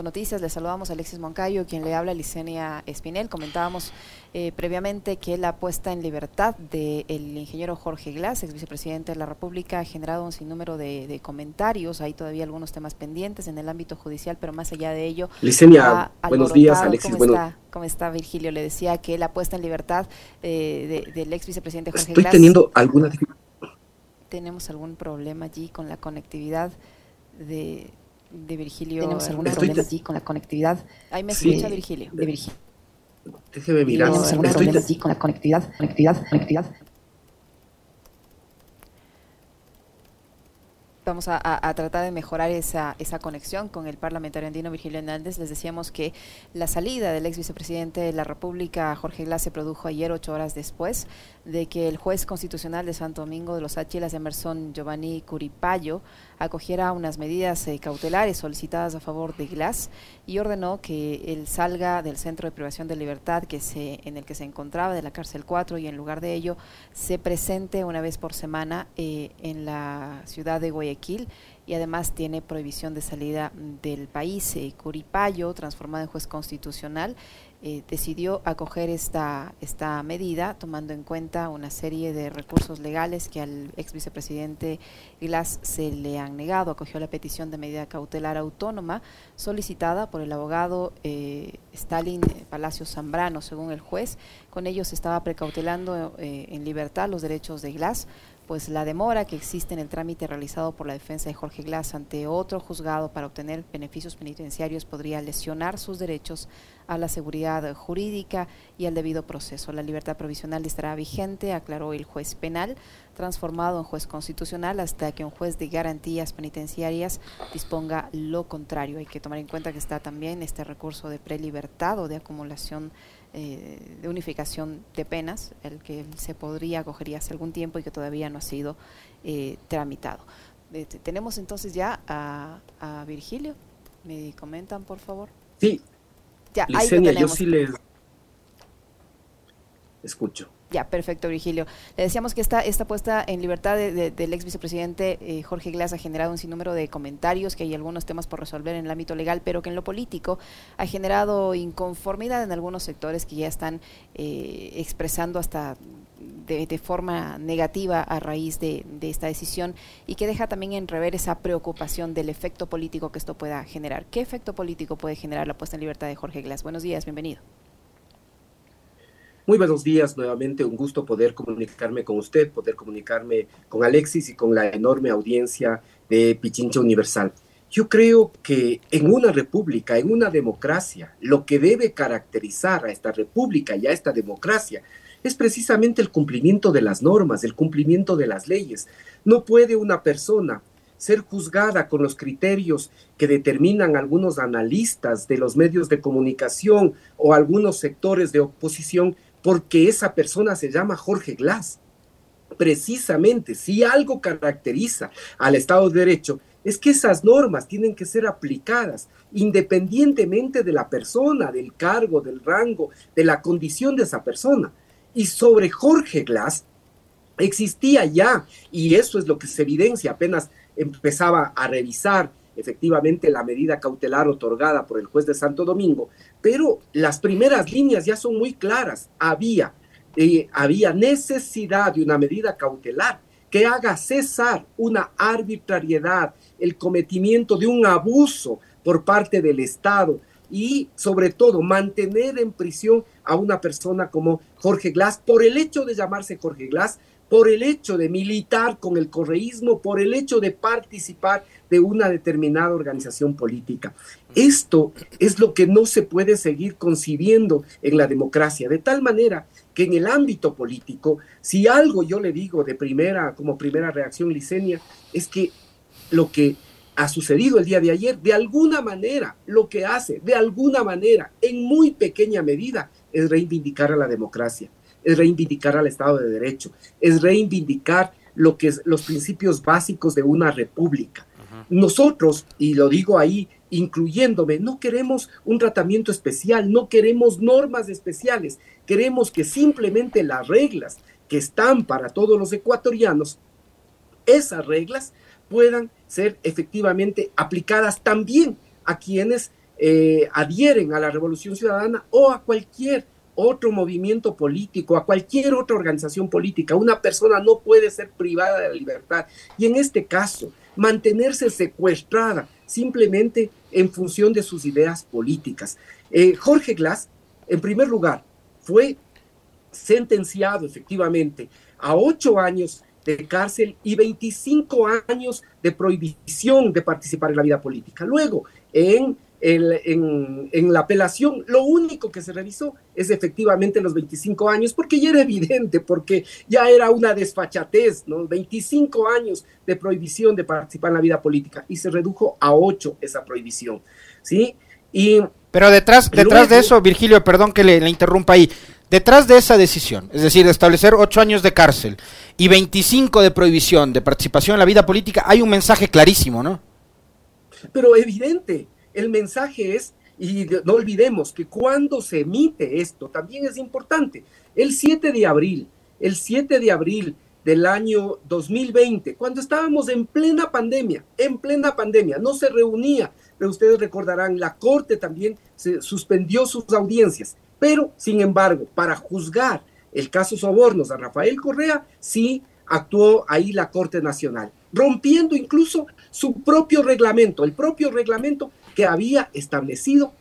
Noticias, le saludamos a Alexis Moncayo, quien le habla a Licenia Espinel. Comentábamos eh, previamente que la puesta en libertad del ingeniero Jorge Glass, ex vicepresidente de la República, ha generado un sinnúmero de, comentarios. Hay todavía algunos temas pendientes en el ámbito judicial, pero más allá de ello. Licenia, buenos días, Alexis. ¿Cómo, está, ¿Cómo está, Virgilio? Le decía que la puesta en libertad eh, del ex vicepresidente Jorge Estoy teniendo alguna Tenemos algún problema allí con la conectividad de de Virgilio. Tenemos algún problema allí con la conectividad. Ahí me escucha Virgilio. De Virgilio. Déjeme mirar. Tenemos algún problema allí con la conectividad, conectividad, conectividad. Vamos a, tratar de mejorar esa, esa conexión con el parlamentario andino Virgilio Hernández. Les decíamos que la salida del ex vicepresidente de la República, Jorge Glass, se produjo ayer, ocho horas después de que el juez constitucional de Santo Domingo de los Áchilas, Emerson Giovanni Curipayo, acogiera unas medidas eh, cautelares solicitadas a favor de Glass y ordenó que él salga del centro de privación de libertad que se, en el que se encontraba, de la cárcel 4, y en lugar de ello se presente una vez por semana eh, en la ciudad de Guayaquil y además tiene prohibición de salida del país. Eh, Curipayo, transformado en juez constitucional, eh, decidió acoger esta, esta medida tomando en cuenta una serie de recursos legales que al ex vicepresidente Glass se le han negado. Acogió la petición de medida cautelar autónoma solicitada por el abogado eh, Stalin Palacio Zambrano, según el juez. Con ello se estaba precautelando en libertad los derechos de Glass pues la demora que existe en el trámite realizado por la defensa de Jorge Glass ante otro juzgado para obtener beneficios penitenciarios podría lesionar sus derechos a la seguridad jurídica y al debido proceso. La libertad provisional estará vigente, aclaró el juez penal, transformado en juez constitucional hasta que un juez de garantías penitenciarias disponga lo contrario. Hay que tomar en cuenta que está también este recurso de prelibertad o de acumulación eh, de unificación de penas, el que se podría acoger hace algún tiempo y que todavía no ha sido eh, tramitado. Eh, tenemos entonces ya a, a Virgilio. ¿Me comentan, por favor? Sí, ya, Licenia, yo sí les escucho. Ya, perfecto, Virgilio. Le decíamos que esta, esta puesta en libertad del ex vicepresidente eh, Jorge Glass ha generado un sinnúmero de comentarios, que hay algunos temas por resolver en el ámbito legal, pero que en lo político ha generado inconformidad en algunos sectores que ya están eh, expresando hasta de, forma negativa a raíz de, de, esta decisión y que deja también en rever esa preocupación del efecto político que esto pueda generar. ¿Qué efecto político puede generar la puesta en libertad de Jorge Glass? Buenos días, bienvenido. Muy buenos días, nuevamente un gusto poder comunicarme con usted, poder comunicarme con Alexis y con la enorme audiencia de Pichincha Universal. Yo creo que en una república, en una democracia, lo que debe caracterizar a esta república y a esta democracia es precisamente el cumplimiento de las normas, el cumplimiento de las leyes. No puede una persona ser juzgada con los criterios que determinan algunos analistas de los medios de comunicación o algunos sectores de oposición porque esa persona se llama Jorge Glass. Precisamente, si algo caracteriza al Estado de Derecho, es que esas normas tienen que ser aplicadas independientemente de la persona, del cargo, del rango, de la condición de esa persona. Y sobre Jorge Glass existía ya, y eso es lo que se evidencia, apenas empezaba a revisar efectivamente la medida cautelar otorgada por el juez de Santo Domingo, pero las primeras líneas ya son muy claras. Había, eh, había necesidad de una medida cautelar que haga cesar una arbitrariedad, el cometimiento de un abuso por parte del Estado y sobre todo mantener en prisión a una persona como Jorge Glass por el hecho de llamarse Jorge Glass, por el hecho de militar con el correísmo, por el hecho de participar de una determinada organización política. Esto es lo que no se puede seguir concibiendo en la democracia, de tal manera que en el ámbito político, si algo yo le digo de primera, como primera reacción licenia, es que lo que ha sucedido el día de ayer, de alguna manera, lo que hace, de alguna manera, en muy pequeña medida, es reivindicar a la democracia es reivindicar al Estado de Derecho, es reivindicar lo que es los principios básicos de una república. Nosotros, y lo digo ahí, incluyéndome, no queremos un tratamiento especial, no queremos normas especiales, queremos que simplemente las reglas que están para todos los ecuatorianos, esas reglas puedan ser efectivamente aplicadas también a quienes eh, adhieren a la Revolución Ciudadana o a cualquier otro movimiento político, a cualquier otra organización política. Una persona no puede ser privada de la libertad. Y en este caso, mantenerse secuestrada simplemente en función de sus ideas políticas. Eh, Jorge Glass, en primer lugar, fue sentenciado efectivamente a ocho años de cárcel y 25 años de prohibición de participar en la vida política. Luego, en en, la apelación, lo único que se revisó es efectivamente los 25 años, porque ya era evidente, porque ya era una desfachatez, ¿no? 25 años de prohibición de participar en la vida política y se redujo a 8 esa prohibición, ¿sí? Y Pero detrás, detrás de eso, Virgilio, perdón que le, le, interrumpa ahí, detrás de esa decisión, es decir, de establecer 8 años de cárcel y 25 de prohibición de participación en la vida política, hay un mensaje clarísimo, ¿no? Pero evidente, el mensaje es, y no olvidemos que cuando se emite esto, también es importante, el 7 de abril, el 7 de abril del año 2020, cuando estábamos en plena pandemia, en plena pandemia, no se reunía, pero ustedes recordarán, la Corte también se suspendió sus audiencias, pero sin embargo, para juzgar el caso Sobornos a Rafael Correa, sí actuó ahí la Corte Nacional, rompiendo incluso su propio reglamento, el propio reglamento que había establecido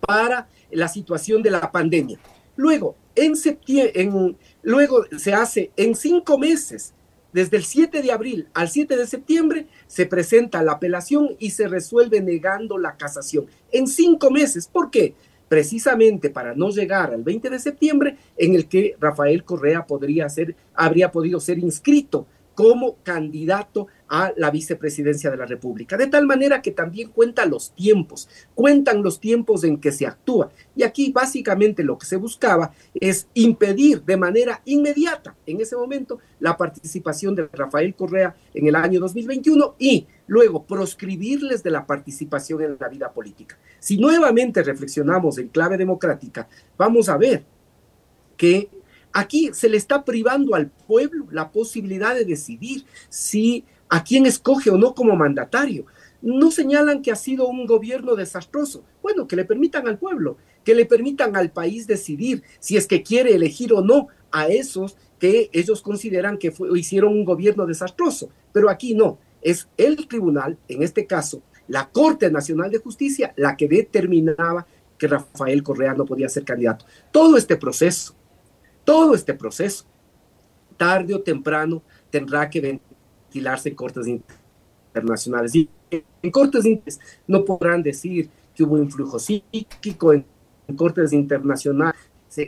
para la situación de la pandemia. Luego, en septiembre, luego se hace en cinco meses, desde el 7 de abril al 7 de septiembre, se presenta la apelación y se resuelve negando la casación. En cinco meses. ¿Por qué? Precisamente para no llegar al 20 de septiembre, en el que Rafael Correa podría ser, habría podido ser inscrito como candidato a la vicepresidencia de la República. De tal manera que también cuenta los tiempos, cuentan los tiempos en que se actúa. Y aquí básicamente lo que se buscaba es impedir de manera inmediata, en ese momento, la participación de Rafael Correa en el año 2021 y luego proscribirles de la participación en la vida política. Si nuevamente reflexionamos en clave democrática, vamos a ver que Aquí se le está privando al pueblo la posibilidad de decidir si a quién escoge o no como mandatario. No señalan que ha sido un gobierno desastroso. Bueno, que le permitan al pueblo, que le permitan al país decidir si es que quiere elegir o no a esos que ellos consideran que hicieron un gobierno desastroso. Pero aquí no, es el tribunal, en este caso, la Corte Nacional de Justicia, la que determinaba que Rafael Correa no podía ser candidato. Todo este proceso todo este proceso, tarde o temprano, tendrá que ventilarse en cortes internacionales. Y en cortes no podrán decir que hubo influjo psíquico en, cortes internacionales,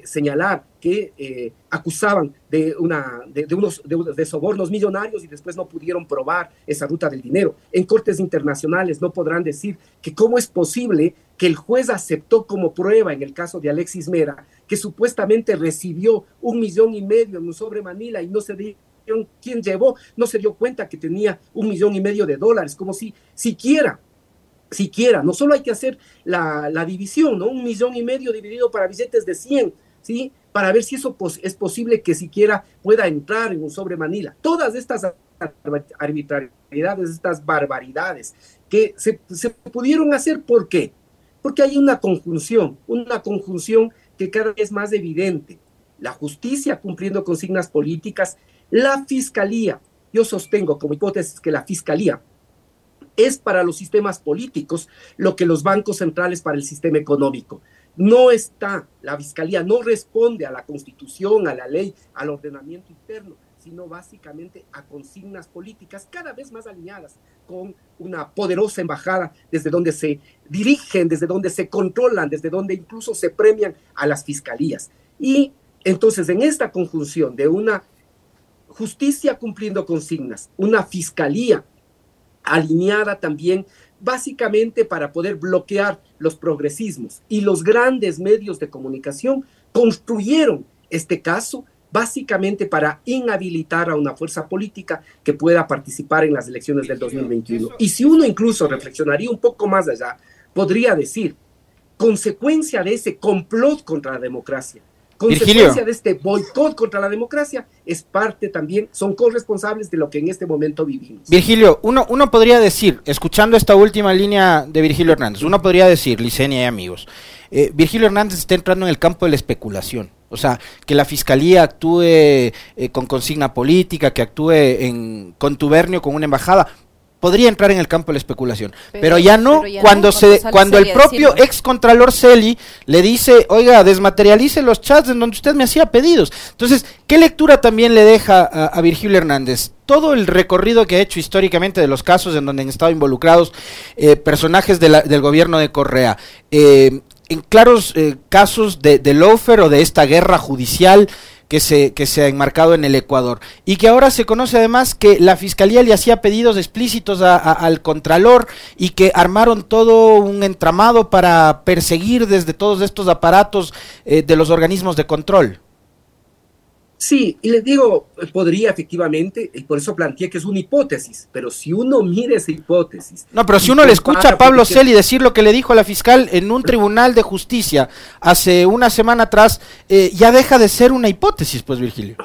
señalar que eh, acusaban de, una, de, unos de, sobornos millonarios y después no pudieron probar esa ruta del dinero. En cortes internacionales no podrán decir que cómo es posible que el juez aceptó como prueba en el caso de Alexis Mera que supuestamente recibió un millón y medio en un sobre Manila y no se dio quién llevó, no se dio cuenta que tenía un millón y medio de dólares, como si siquiera, siquiera, no solo hay que hacer la, la división, ¿no? Un millón y medio dividido para billetes de 100, ¿sí? Para ver si eso es posible que siquiera pueda entrar en un sobre Manila. Todas estas arbitrariedades, estas barbaridades que se pudieron hacer, ¿por qué? Porque hay una conjunción, una conjunción que cada vez es más evidente. La justicia cumpliendo consignas políticas, la fiscalía. Yo sostengo como hipótesis que la fiscalía es para los sistemas políticos lo que los bancos centrales para el sistema económico. No está, la fiscalía no responde a la constitución, a la ley, al ordenamiento interno sino básicamente a consignas políticas cada vez más alineadas con una poderosa embajada desde donde se dirigen, desde donde se controlan, desde donde incluso se premian a las fiscalías. Y entonces en esta conjunción de una justicia cumpliendo consignas, una fiscalía alineada también básicamente para poder bloquear los progresismos y los grandes medios de comunicación construyeron este caso básicamente para inhabilitar a una fuerza política que pueda participar en las elecciones del 2021. Y si uno incluso reflexionaría un poco más allá, podría decir, consecuencia de ese complot contra la democracia, consecuencia de este boicot contra la democracia es parte también, son corresponsables de lo que en este momento vivimos. Virgilio, uno, uno podría decir, escuchando esta última línea de Virgilio Hernández, uno podría decir, Licenia y amigos, eh, Virgilio Hernández está entrando en el campo de la especulación. O sea, que la fiscalía actúe eh, con consigna política, que actúe en contubernio con una embajada podría entrar en el campo de la especulación, pero, ya no cuando se cuando el propio ex contralor Celi le dice, "Oiga, desmaterialice los chats en donde usted me hacía pedidos." Entonces, ¿qué lectura también le deja a, Virgilio Hernández? Todo el recorrido que ha hecho históricamente de los casos en donde han estado involucrados eh, personajes del gobierno de Correa, eh, en claros eh, casos de, de lofer o de esta guerra judicial que se, que se ha enmarcado en el Ecuador. Y que ahora se conoce además que la Fiscalía le hacía pedidos explícitos al Contralor y que armaron todo un entramado para perseguir desde todos estos aparatos eh, de los organismos de control. Sí, y les digo, podría efectivamente, y por eso planteé que es una hipótesis, pero si uno mira esa hipótesis. No, pero si uno le escucha a Pablo Celi decir lo que le dijo a la fiscal en un tribunal de justicia hace una semana atrás, eh, ya deja de ser una hipótesis, pues, Virgilio.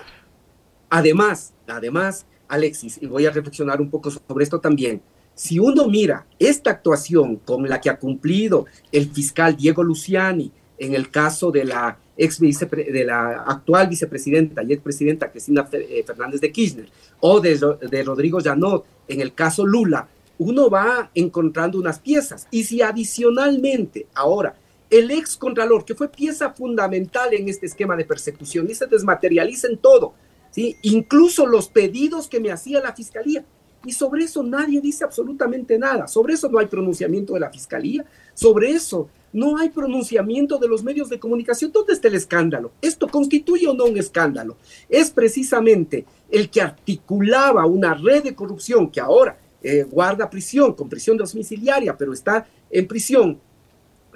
Además, además, Alexis, y voy a reflexionar un poco sobre esto también. Si uno mira esta actuación con la que ha cumplido el fiscal Diego Luciani en el caso de la ex de la actual vicepresidenta y expresidenta Cristina eh, Fernández de Kirchner o de, Rodrigo Janot en el caso Lula, uno va encontrando unas piezas. Y si adicionalmente ahora el ex contralor, que fue pieza fundamental en este esquema de persecución, y se desmaterializa en todo, ¿sí? incluso los pedidos que me hacía la fiscalía. Y sobre eso nadie dice absolutamente nada. Sobre eso no hay pronunciamiento de la fiscalía. Sobre eso no hay pronunciamiento de los medios de comunicación. ¿Dónde está el escándalo? ¿Esto constituye o no un escándalo? Es precisamente el que articulaba una red de corrupción que ahora eh, guarda prisión, con prisión domiciliaria, pero está en prisión,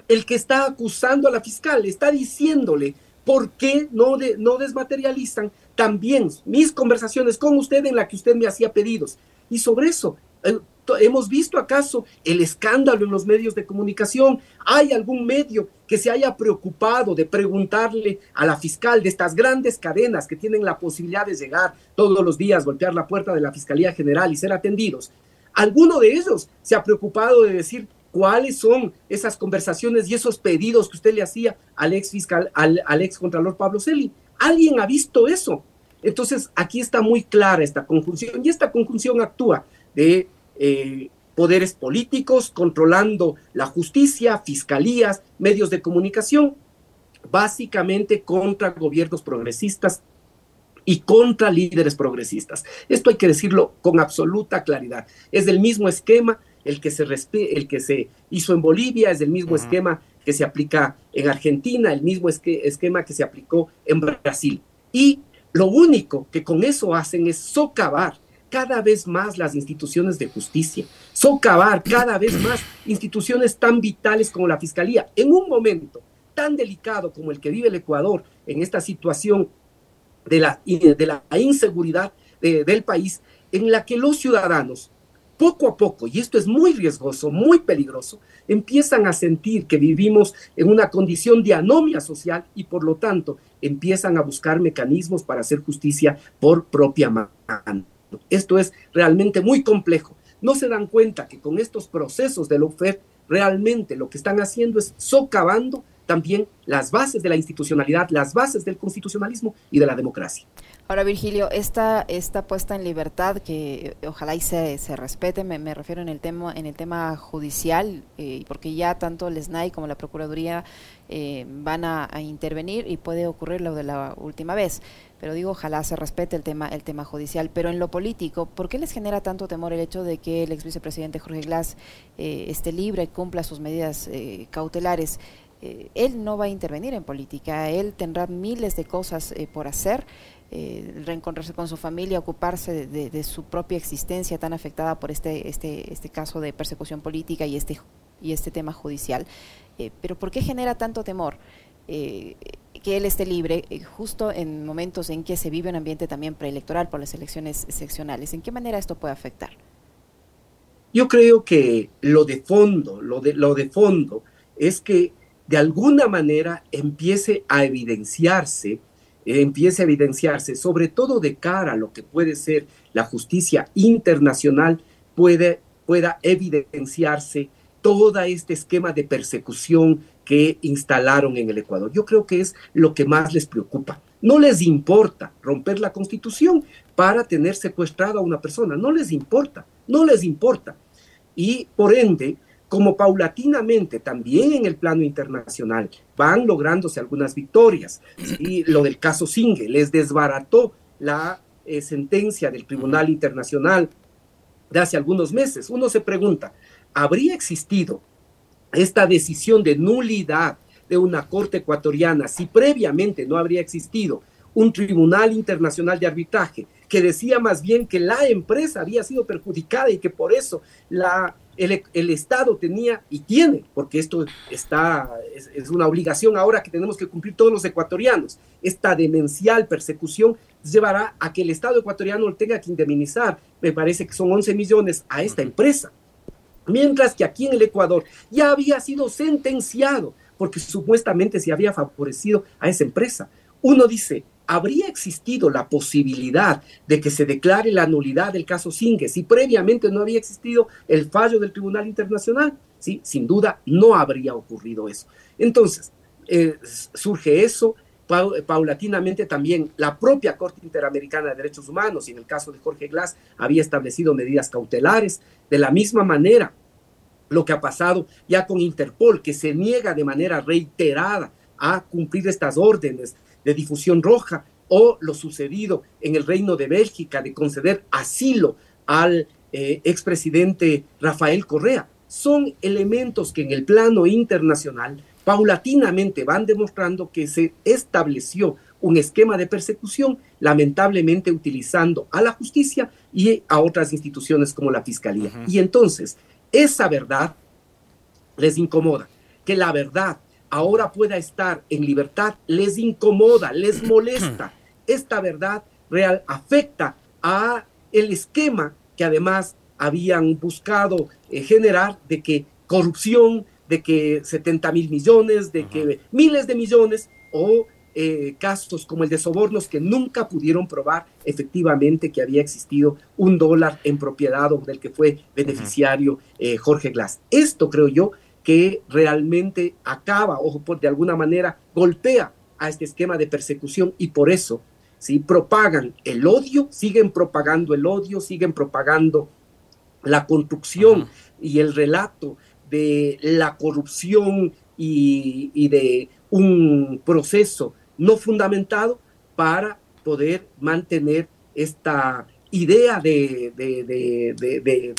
el que está acusando a la fiscal, está diciéndole por qué no, no desmaterializan también mis conversaciones con usted en la que usted me hacía pedidos. Y sobre eso, eh, ¿Hemos visto acaso el escándalo en los medios de comunicación? ¿Hay algún medio que se haya preocupado de preguntarle a la fiscal de estas grandes cadenas que tienen la posibilidad de llegar todos los días, golpear la puerta de la Fiscalía General y ser atendidos? ¿Alguno de ellos se ha preocupado de decir cuáles son esas conversaciones y esos pedidos que usted le hacía al ex fiscal, al, al ex contralor Pablo Celi? ¿Alguien ha visto eso? Entonces, aquí está muy clara esta conjunción y esta conjunción actúa de eh, poderes políticos controlando la justicia, fiscalías, medios de comunicación, básicamente contra gobiernos progresistas y contra líderes progresistas. Esto hay que decirlo con absoluta claridad. Es el mismo esquema el que se, el que se hizo en Bolivia, es el mismo esquema que se aplica en Argentina, el mismo esquema que se aplicó en Brasil. Y lo único que con eso hacen es socavar cada vez más las instituciones de justicia, socavar cada vez más instituciones tan vitales como la Fiscalía. En un momento tan delicado como el que vive el Ecuador, en esta situación de la, de la inseguridad del país, en la que los ciudadanos, poco a poco, y esto es muy riesgoso, muy peligroso, empiezan a sentir que vivimos en una condición de anomia social y por lo tanto empiezan a buscar mecanismos para hacer justicia por propia mano. Esto es realmente muy complejo. No se dan cuenta que con estos procesos de la realmente lo que están haciendo es socavando también las bases de la institucionalidad, las bases del constitucionalismo y de la democracia. Ahora, Virgilio, esta, esta puesta en libertad, que ojalá y se, se respete, me, refiero en el tema, en el tema judicial, eh, porque ya tanto el SNAI como la Procuraduría eh, van a, intervenir y puede ocurrir lo de la última vez. Pero digo, ojalá se respete el tema, el tema judicial. Pero en lo político, ¿por qué les genera tanto temor el hecho de que el ex vicepresidente Jorge Glass eh, esté libre y cumpla sus medidas cautelares? Él no va a intervenir en política, él tendrá miles de cosas por hacer eh, reencontrarse con su familia, ocuparse de, su propia existencia tan afectada por este, este, este caso de persecución política y este, y este tema judicial. Eh, pero ¿por qué genera tanto temor? Eh, que él esté libre justo en momentos en que se vive un ambiente también preelectoral por las elecciones seccionales. ¿En qué manera esto puede afectar? Yo creo que lo de fondo, lo de, lo de fondo es que de alguna manera empiece a evidenciarse, eh, empiece a evidenciarse, sobre todo de cara a lo que puede ser la justicia internacional, puede, pueda evidenciarse todo este esquema de persecución que instalaron en el Ecuador. Yo creo que es lo que más les preocupa. No les importa romper la constitución para tener secuestrada a una persona, no les importa, no les importa. Y por ende, como paulatinamente también en el plano internacional van lográndose algunas victorias, y lo del caso Singe les desbarató la eh, sentencia del Tribunal Internacional de hace algunos meses, uno se pregunta, ¿habría existido esta decisión de nulidad de una corte ecuatoriana si previamente no habría existido un tribunal internacional de arbitraje que decía más bien que la empresa había sido perjudicada y que por eso la, el, el Estado tenía y tiene, porque esto está, es, es, una obligación ahora que tenemos que cumplir todos los ecuatorianos, esta demencial persecución llevará a que el Estado ecuatoriano tenga que indemnizar, me parece que son 11 millones a esta empresa. Mientras que aquí en el Ecuador ya había sido sentenciado porque supuestamente se había favorecido a esa empresa. Uno dice, ¿habría existido la posibilidad de que se declare la nulidad del caso Singue si previamente no había existido el fallo del Tribunal Internacional? Sí, sin duda no habría ocurrido eso. Entonces, eh, surge eso, paulatinamente también la propia Corte Interamericana de Derechos Humanos, y en el caso de Jorge Glass, había establecido medidas cautelares. De la misma manera, lo que ha pasado ya con Interpol, que se niega de manera reiterada a cumplir estas órdenes de difusión roja, o lo sucedido en el Reino de Bélgica de conceder asilo al eh, expresidente Rafael Correa. Son elementos que en el plano internacional paulatinamente van demostrando que se estableció un esquema de persecución, lamentablemente utilizando a la justicia y a otras instituciones como la Fiscalía. Uh -huh. Y entonces, esa verdad les incomoda. Que la verdad ahora pueda estar en libertad les incomoda, les molesta. Esta verdad real afecta a el esquema que además habían buscado eh, generar de que corrupción, de que 70 mil millones, de que miles de millones o eh, casos como el de sobornos que nunca pudieron probar efectivamente que había existido un dólar en propiedad o del que fue beneficiario eh, Jorge Glass. Esto creo yo que realmente acaba o por, de alguna manera golpea a este esquema de persecución y por eso ¿sí? propagan el odio, siguen propagando el odio, siguen propagando la construcción uh -huh. y el relato de la corrupción y, y, de un proceso no fundamentado para poder mantener esta idea de, de, de, de,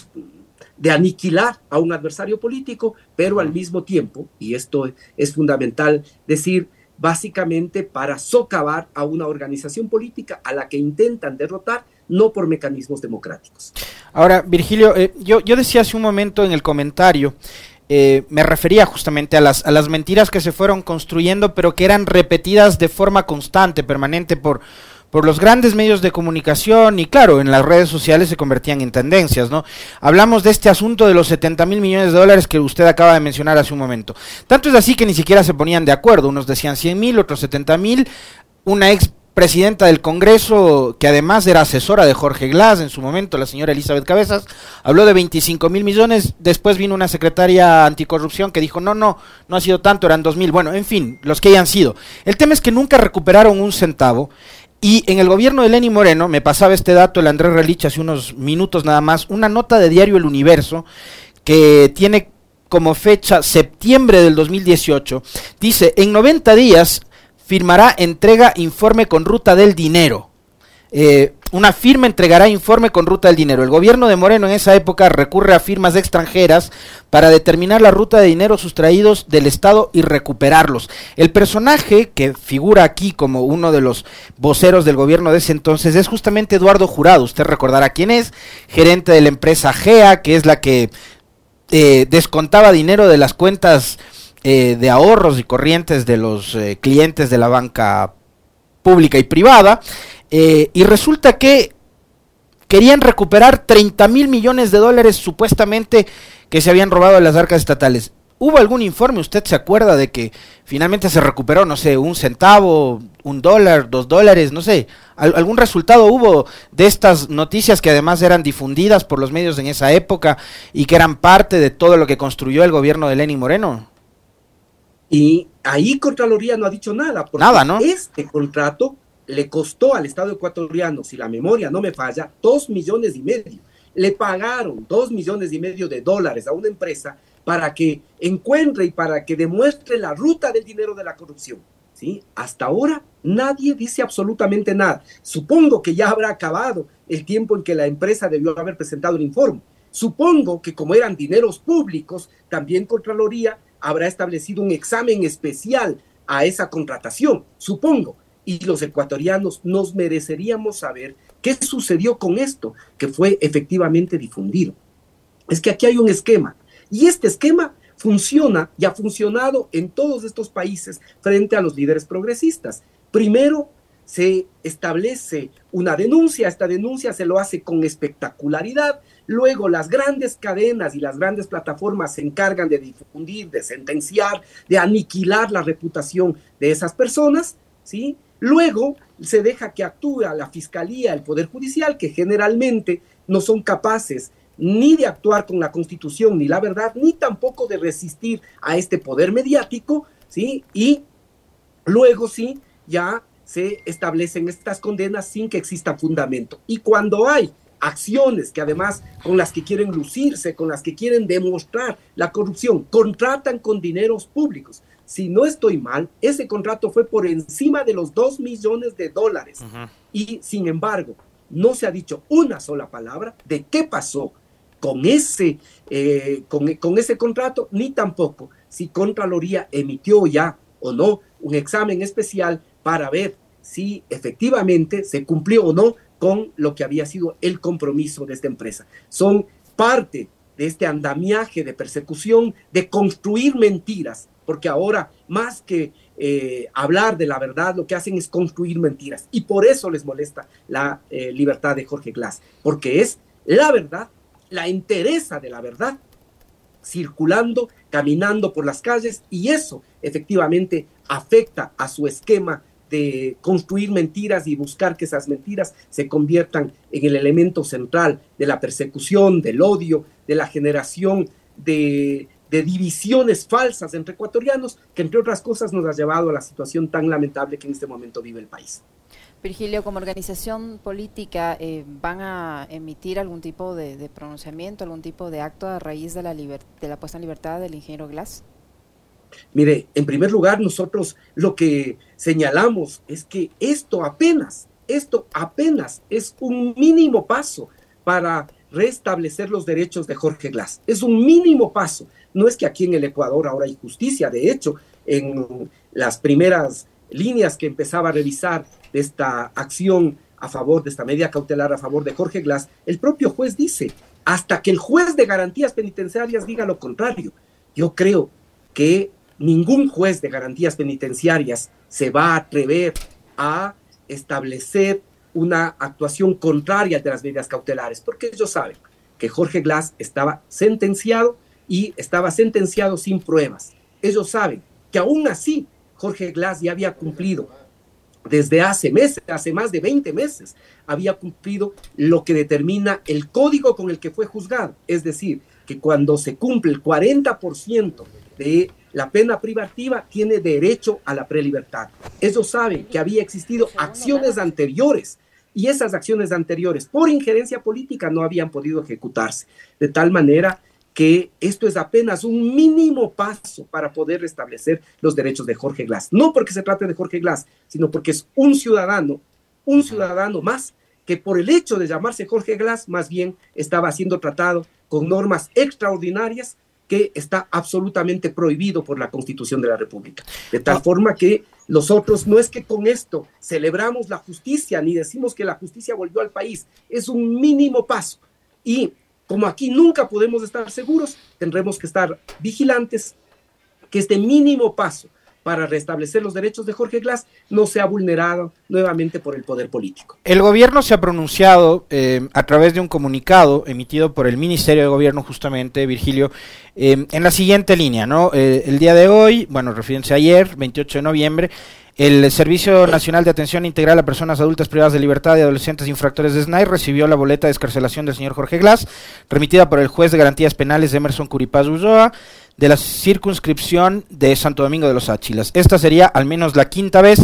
aniquilar a un adversario político, pero al mismo tiempo, y esto es fundamental decir, básicamente para socavar a una organización política a la que intentan derrotar no por mecanismos democráticos. Ahora, Virgilio, eh, yo, yo decía hace un momento en el comentario, eh, me refería justamente a las, a las mentiras que se fueron construyendo, pero que eran repetidas de forma constante, permanente por, por los grandes medios de comunicación y claro, en las redes sociales se convertían en tendencias, ¿no? Hablamos de este asunto de los 70 mil millones de dólares que usted acaba de mencionar hace un momento. Tanto es así que ni siquiera se ponían de acuerdo, unos decían 100 mil, otros 70 mil, una ex presidenta del Congreso, que además era asesora de Jorge Glass en su momento, la señora Elizabeth Cabezas, habló de 25 mil millones, después vino una secretaria anticorrupción que dijo, no, no, no ha sido tanto, eran 2 mil, bueno, en fin, los que hayan sido. El tema es que nunca recuperaron un centavo, y en el gobierno de Lenny Moreno, me pasaba este dato el Andrés Relich hace unos minutos nada más, una nota de diario El Universo, que tiene como fecha septiembre del 2018, dice, en 90 días firmará entrega informe con ruta del dinero. Eh, una firma entregará informe con ruta del dinero. El gobierno de Moreno en esa época recurre a firmas extranjeras para determinar la ruta de dinero sustraídos del Estado y recuperarlos. El personaje que figura aquí como uno de los voceros del gobierno de ese entonces es justamente Eduardo Jurado. Usted recordará quién es, gerente de la empresa GEA, que es la que eh, descontaba dinero de las cuentas eh, de ahorros y corrientes de los eh, clientes de la banca pública y privada. Eh, y resulta que querían recuperar 30 mil millones de dólares supuestamente que se habían robado de las arcas estatales. ¿Hubo algún informe, usted se acuerda de que finalmente se recuperó, no sé, un centavo, un dólar, dos dólares, no sé, algún resultado hubo de estas noticias que además eran difundidas por los medios en esa época y que eran parte de todo lo que construyó el gobierno de Lenín Moreno? Y ahí Contraloría no ha dicho nada, porque nada, ¿no? este contrato le costó al Estado ecuatoriano, si la memoria no me falla, dos millones y medio. Le pagaron dos millones y medio de dólares a una empresa para que encuentre y para que demuestre la ruta del dinero de la corrupción. ¿sí? Hasta ahora nadie dice absolutamente nada. Supongo que ya habrá acabado el tiempo en que la empresa debió haber presentado el informe. Supongo que como eran dineros públicos, también Contraloría habrá establecido un examen especial a esa contratación. Supongo y los ecuatorianos nos mereceríamos saber qué sucedió con esto que fue efectivamente difundido. Es que aquí hay un esquema y este esquema funciona y ha funcionado en todos estos países frente a los líderes progresistas. Primero, se establece una denuncia, esta denuncia se lo hace con espectacularidad, luego las grandes cadenas y las grandes plataformas se encargan de difundir, de sentenciar, de aniquilar la reputación de esas personas, ¿sí? Luego se deja que actúe la Fiscalía, el Poder Judicial, que generalmente no son capaces ni de actuar con la Constitución ni la verdad, ni tampoco de resistir a este poder mediático, ¿sí? Y luego sí, ya se establecen estas condenas sin que exista fundamento. Y cuando hay acciones que además con las que quieren lucirse, con las que quieren demostrar la corrupción, contratan con dineros públicos si no estoy mal, ese contrato fue por encima de los 2 millones de dólares. Y sin embargo, no se ha dicho una sola palabra de qué pasó con ese, eh, con, con ese contrato, ni tampoco si Contraloría emitió ya o no un examen especial para ver si efectivamente se cumplió o no con lo que había sido el compromiso de esta empresa. Son parte de este andamiaje de persecución, de construir mentiras porque ahora más que eh, hablar de la verdad, lo que hacen es construir mentiras. Y por eso les molesta la eh, libertad de Jorge Glass, porque es la verdad, la interesa de la verdad, circulando, caminando por las calles, y eso efectivamente afecta a su esquema de construir mentiras y buscar que esas mentiras se conviertan en el elemento central de la persecución, del odio, de la generación de de divisiones falsas entre ecuatorianos, que entre otras cosas nos ha llevado a la situación tan lamentable que en este momento vive el país. Virgilio, como organización política, eh, ¿van a emitir algún tipo de, pronunciamiento, algún tipo de acto a raíz de la, de la puesta en libertad del ingeniero Glass? Mire, en primer lugar, nosotros lo que señalamos es que esto apenas, esto apenas es un mínimo paso para restablecer los derechos de Jorge Glass. Es un mínimo paso. No es que aquí en el Ecuador ahora hay justicia, de hecho, en las primeras líneas que empezaba a revisar de esta acción a favor de esta media cautelar a favor de Jorge Glass, el propio juez dice, hasta que el juez de garantías penitenciarias diga lo contrario. Yo creo que ningún juez de garantías penitenciarias se va a atrever a establecer una actuación contraria de las medidas cautelares, porque ellos saben que Jorge Glass estaba sentenciado y estaba sentenciado sin pruebas. Ellos saben que aún así Jorge Glass ya había cumplido desde hace meses, hace más de 20 meses, había cumplido lo que determina el código con el que fue juzgado. Es decir, que cuando se cumple el 40% de la pena privativa, tiene derecho a la prelibertad. Ellos saben que había existido acciones anteriores y esas acciones anteriores por injerencia política no habían podido ejecutarse. De tal manera que esto es apenas un mínimo paso para poder restablecer los derechos de Jorge Glass. No porque se trate de Jorge Glass, sino porque es un ciudadano, un ciudadano más que por el hecho de llamarse Jorge Glass, más bien estaba siendo tratado con normas extraordinarias que está absolutamente prohibido por la Constitución de la República. De tal ah. forma que nosotros no es que con esto celebramos la justicia ni decimos que la justicia volvió al país, es un mínimo paso. Y como aquí nunca podemos estar seguros, tendremos que estar vigilantes que este mínimo paso para restablecer los derechos de Jorge Glass no sea vulnerado nuevamente por el poder político. El gobierno se ha pronunciado eh, a través de un comunicado emitido por el Ministerio de Gobierno, justamente, Virgilio, eh, en la siguiente línea, ¿no? Eh, el día de hoy, bueno, refiriéndose a ayer, 28 de noviembre, el Servicio Nacional de Atención Integral a Personas Adultas Privadas de Libertad y Adolescentes Infractores de SNAI recibió la boleta de escarcelación del señor Jorge Glass, remitida por el juez de garantías penales Emerson Curipaz Ulloa, de la circunscripción de Santo Domingo de los Áchilas. Esta sería al menos la quinta vez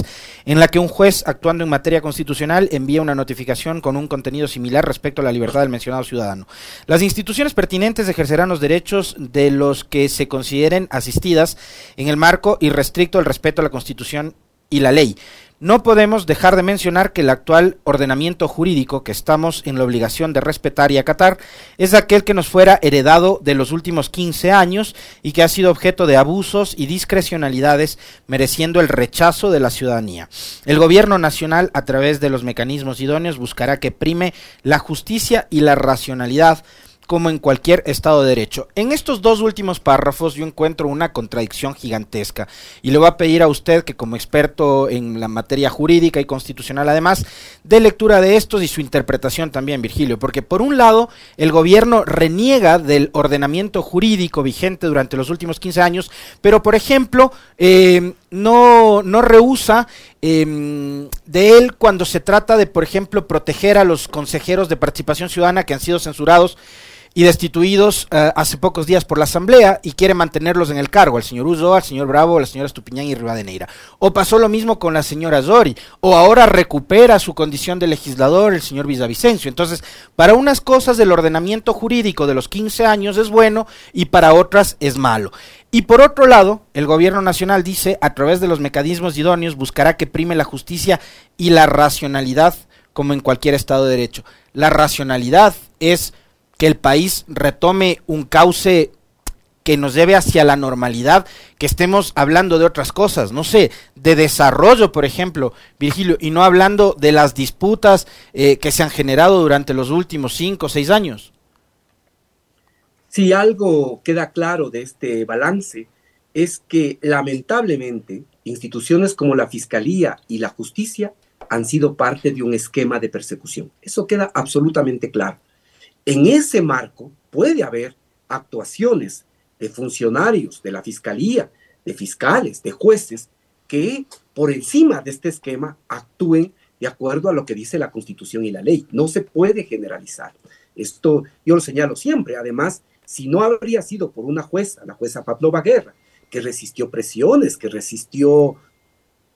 en la que un juez actuando en materia constitucional envía una notificación con un contenido similar respecto a la libertad del mencionado ciudadano. Las instituciones pertinentes ejercerán los derechos de los que se consideren asistidas en el marco irrestricto del respeto a la Constitución y la ley. No podemos dejar de mencionar que el actual ordenamiento jurídico que estamos en la obligación de respetar y acatar es aquel que nos fuera heredado de los últimos 15 años y que ha sido objeto de abusos y discrecionalidades mereciendo el rechazo de la ciudadanía. El gobierno nacional a través de los mecanismos idóneos buscará que prime la justicia y la racionalidad como en cualquier Estado de Derecho. En estos dos últimos párrafos yo encuentro una contradicción gigantesca y le voy a pedir a usted que como experto en la materia jurídica y constitucional además, dé lectura de estos y su interpretación también, Virgilio, porque por un lado el gobierno reniega del ordenamiento jurídico vigente durante los últimos 15 años, pero por ejemplo eh, no, no rehúsa em, de él cuando se trata de, por ejemplo, proteger a los consejeros de participación ciudadana que han sido censurados y destituidos uh, hace pocos días por la Asamblea y quiere mantenerlos en el cargo, al señor Uzo, al señor Bravo, a la señora Estupiñán y Rivadeneira. O pasó lo mismo con la señora Zori, o ahora recupera su condición de legislador el señor Villavicencio. Entonces, para unas cosas el ordenamiento jurídico de los 15 años es bueno y para otras es malo. Y por otro lado, el gobierno nacional dice, a través de los mecanismos idóneos, buscará que prime la justicia y la racionalidad como en cualquier Estado de Derecho. La racionalidad es que el país retome un cauce que nos lleve hacia la normalidad, que estemos hablando de otras cosas, no sé, de desarrollo, por ejemplo, Virgilio, y no hablando de las disputas eh, que se han generado durante los últimos cinco o seis años. Si algo queda claro de este balance, es que lamentablemente instituciones como la Fiscalía y la Justicia han sido parte de un esquema de persecución. Eso queda absolutamente claro. En ese marco puede haber actuaciones de funcionarios de la fiscalía, de fiscales, de jueces, que por encima de este esquema actúen de acuerdo a lo que dice la Constitución y la ley. No se puede generalizar. Esto yo lo señalo siempre. Además, si no habría sido por una jueza, la jueza Pavlova Guerra, que resistió presiones, que resistió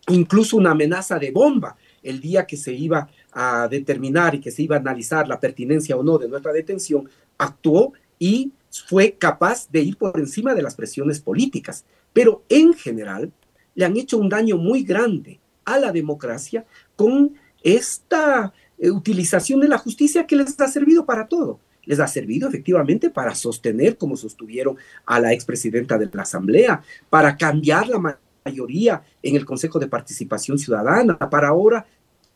incluso una amenaza de bomba el día que se iba a determinar y que se iba a analizar la pertinencia o no de nuestra detención, actuó y fue capaz de ir por encima de las presiones políticas. Pero en general le han hecho un daño muy grande a la democracia con esta eh, utilización de la justicia que les ha servido para todo. Les ha servido efectivamente para sostener, como sostuvieron a la expresidenta de la Asamblea, para cambiar la mayoría en el Consejo de Participación Ciudadana, para ahora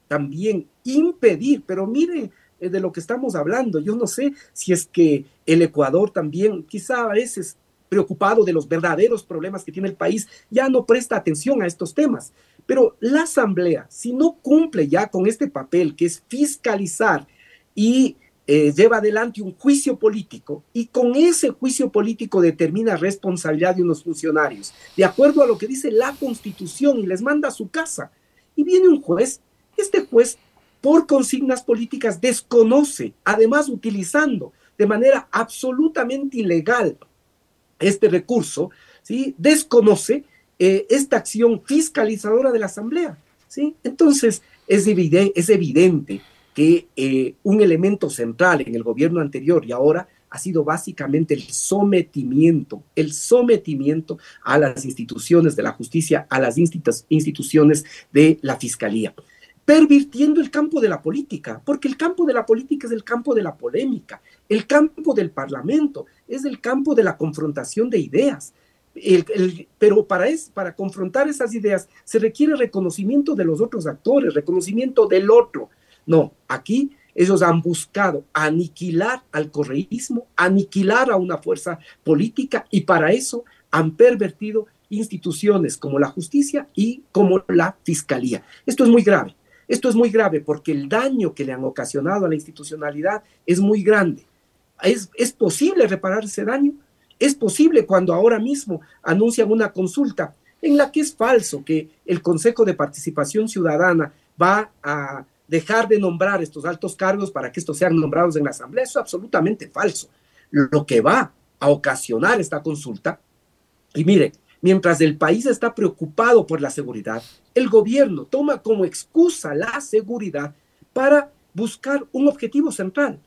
también impedir, pero mire eh, de lo que estamos hablando, yo no sé si es que el Ecuador también, quizá a veces preocupado de los verdaderos problemas que tiene el país, ya no presta atención a estos temas. Pero la Asamblea, si no cumple ya con este papel que es fiscalizar y eh, lleva adelante un juicio político y con ese juicio político determina responsabilidad de unos funcionarios, de acuerdo a lo que dice la Constitución y les manda a su casa. Y viene un juez este juez, por consignas políticas, desconoce, además utilizando de manera absolutamente ilegal este recurso, ¿sí? desconoce eh, esta acción fiscalizadora de la Asamblea. ¿sí? Entonces, es, evidente, que eh, un elemento central en el gobierno anterior y ahora ha sido básicamente el sometimiento, el sometimiento a las instituciones de la justicia, a las instituciones de la fiscalía pervirtiendo el campo de la política, porque el campo de la política es el campo de la polémica, el campo del parlamento es el campo de la confrontación de ideas. pero para, es, para confrontar esas ideas se requiere reconocimiento de los otros actores, reconocimiento del otro. No, aquí ellos han buscado aniquilar al correísmo, aniquilar a una fuerza política y para eso han pervertido instituciones como la justicia y como la fiscalía. Esto es muy grave. Esto es muy grave porque el daño que le han ocasionado a la institucionalidad es muy grande. ¿Es, ¿Es, posible reparar ese daño? Es posible cuando ahora mismo anuncian una consulta en la que es falso que el Consejo de Participación Ciudadana va a dejar de nombrar estos altos cargos para que estos sean nombrados en la Asamblea. Eso es absolutamente falso. Lo que va a ocasionar esta consulta, y mire, mientras el país está preocupado por la seguridad, el gobierno toma como excusa la seguridad para buscar un objetivo central,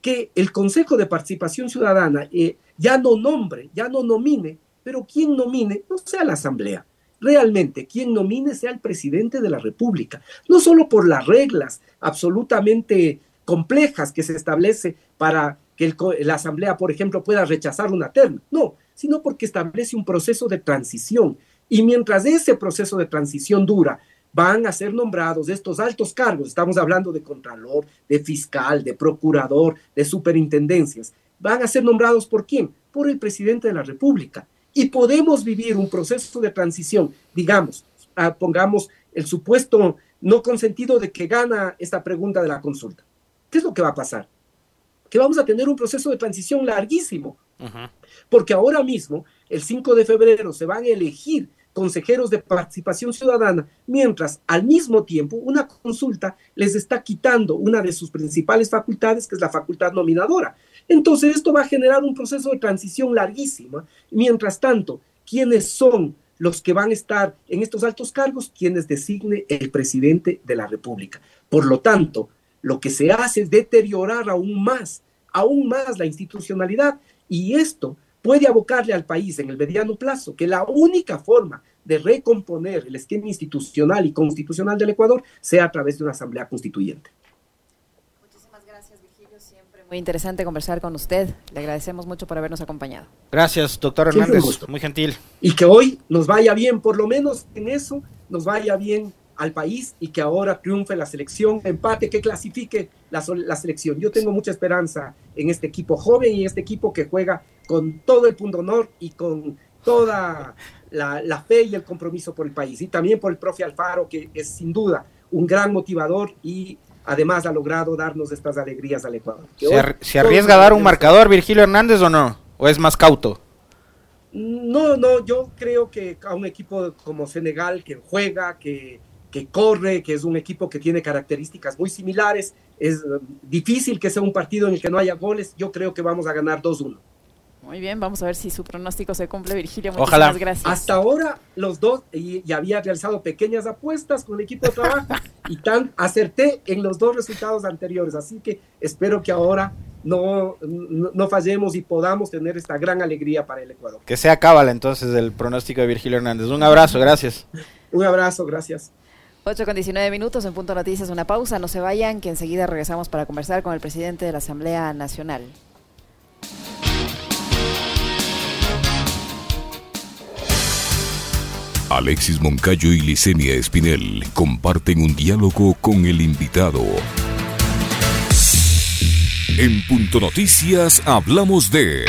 que el Consejo de Participación Ciudadana eh, ya no nombre, ya no nomine, pero quien nomine no sea la Asamblea, realmente quien nomine sea el presidente de la República, no solo por las reglas absolutamente complejas que se establece para que la Asamblea, por ejemplo, pueda rechazar una terna, no, sino porque establece un proceso de transición. Y mientras ese proceso de transición dura, van a ser nombrados estos altos cargos, estamos hablando de contralor, de fiscal, de procurador, de superintendencias, van a ser nombrados por quién? Por el presidente de la República y podemos vivir un proceso de transición, digamos, ah, pongamos el supuesto no consentido de que gana esta pregunta de la consulta. ¿Qué es lo que va a pasar? Que vamos a tener un proceso de transición larguísimo, porque ahora mismo, el 5 de febrero, se van a elegir consejeros de participación ciudadana, mientras al mismo tiempo una consulta les está quitando una de sus principales facultades, que es la facultad nominadora. Entonces esto va a generar un proceso de transición larguísima. Mientras tanto, ¿quiénes son los que van a estar en estos altos cargos? Quienes designe el presidente de la República. Por lo tanto, lo que se hace es deteriorar aún más, aún más la institucionalidad y esto puede abocarle al país en el mediano plazo que la única forma de recomponer el esquema institucional y constitucional del Ecuador sea a través de una asamblea constituyente. Muchísimas gracias, Virgilio. Siempre muy interesante conversar con usted. Le agradecemos mucho por habernos acompañado. Gracias, doctor Hernández. Muy gentil. Y que hoy nos vaya bien, por lo menos en eso, nos vaya bien al país y que ahora triunfe la selección, empate, que clasifique la, la, selección. Yo tengo mucha esperanza en este equipo joven y este equipo que juega con todo el punto honor y con toda la, la, fe y el compromiso por el país. Y también por el profe Alfaro, que es sin duda un gran motivador y además ha logrado darnos estas alegrías al Ecuador. ¿Se, ¿se arriesga a dar un marcador Virgilio Hernández o no? ¿O es más cauto? No, no, yo creo que a un equipo como Senegal que juega, que que corre, que es un equipo que tiene características muy similares. Es eh, difícil que sea un partido en el que no haya goles. Yo creo que vamos a ganar 2-1. Muy bien, vamos a ver si su pronóstico se cumple, Virgilio. Ojalá. gracias. Hasta ahora, los dos, y, había realizado pequeñas apuestas con el equipo de trabajo y tan acerté en los dos resultados anteriores. Así que espero que ahora no, no, no, fallemos y podamos tener esta gran alegría para el Ecuador. Que sea cábala entonces el pronóstico de Virgilio Hernández. Un abrazo, gracias. Un abrazo, gracias. 8 con 19 minutos en Punto Noticias, una pausa, no se vayan, que enseguida regresamos para conversar con el presidente de la Asamblea Nacional. Alexis Moncayo y Licenia Espinel comparten un diálogo con el invitado. En Punto Noticias hablamos de...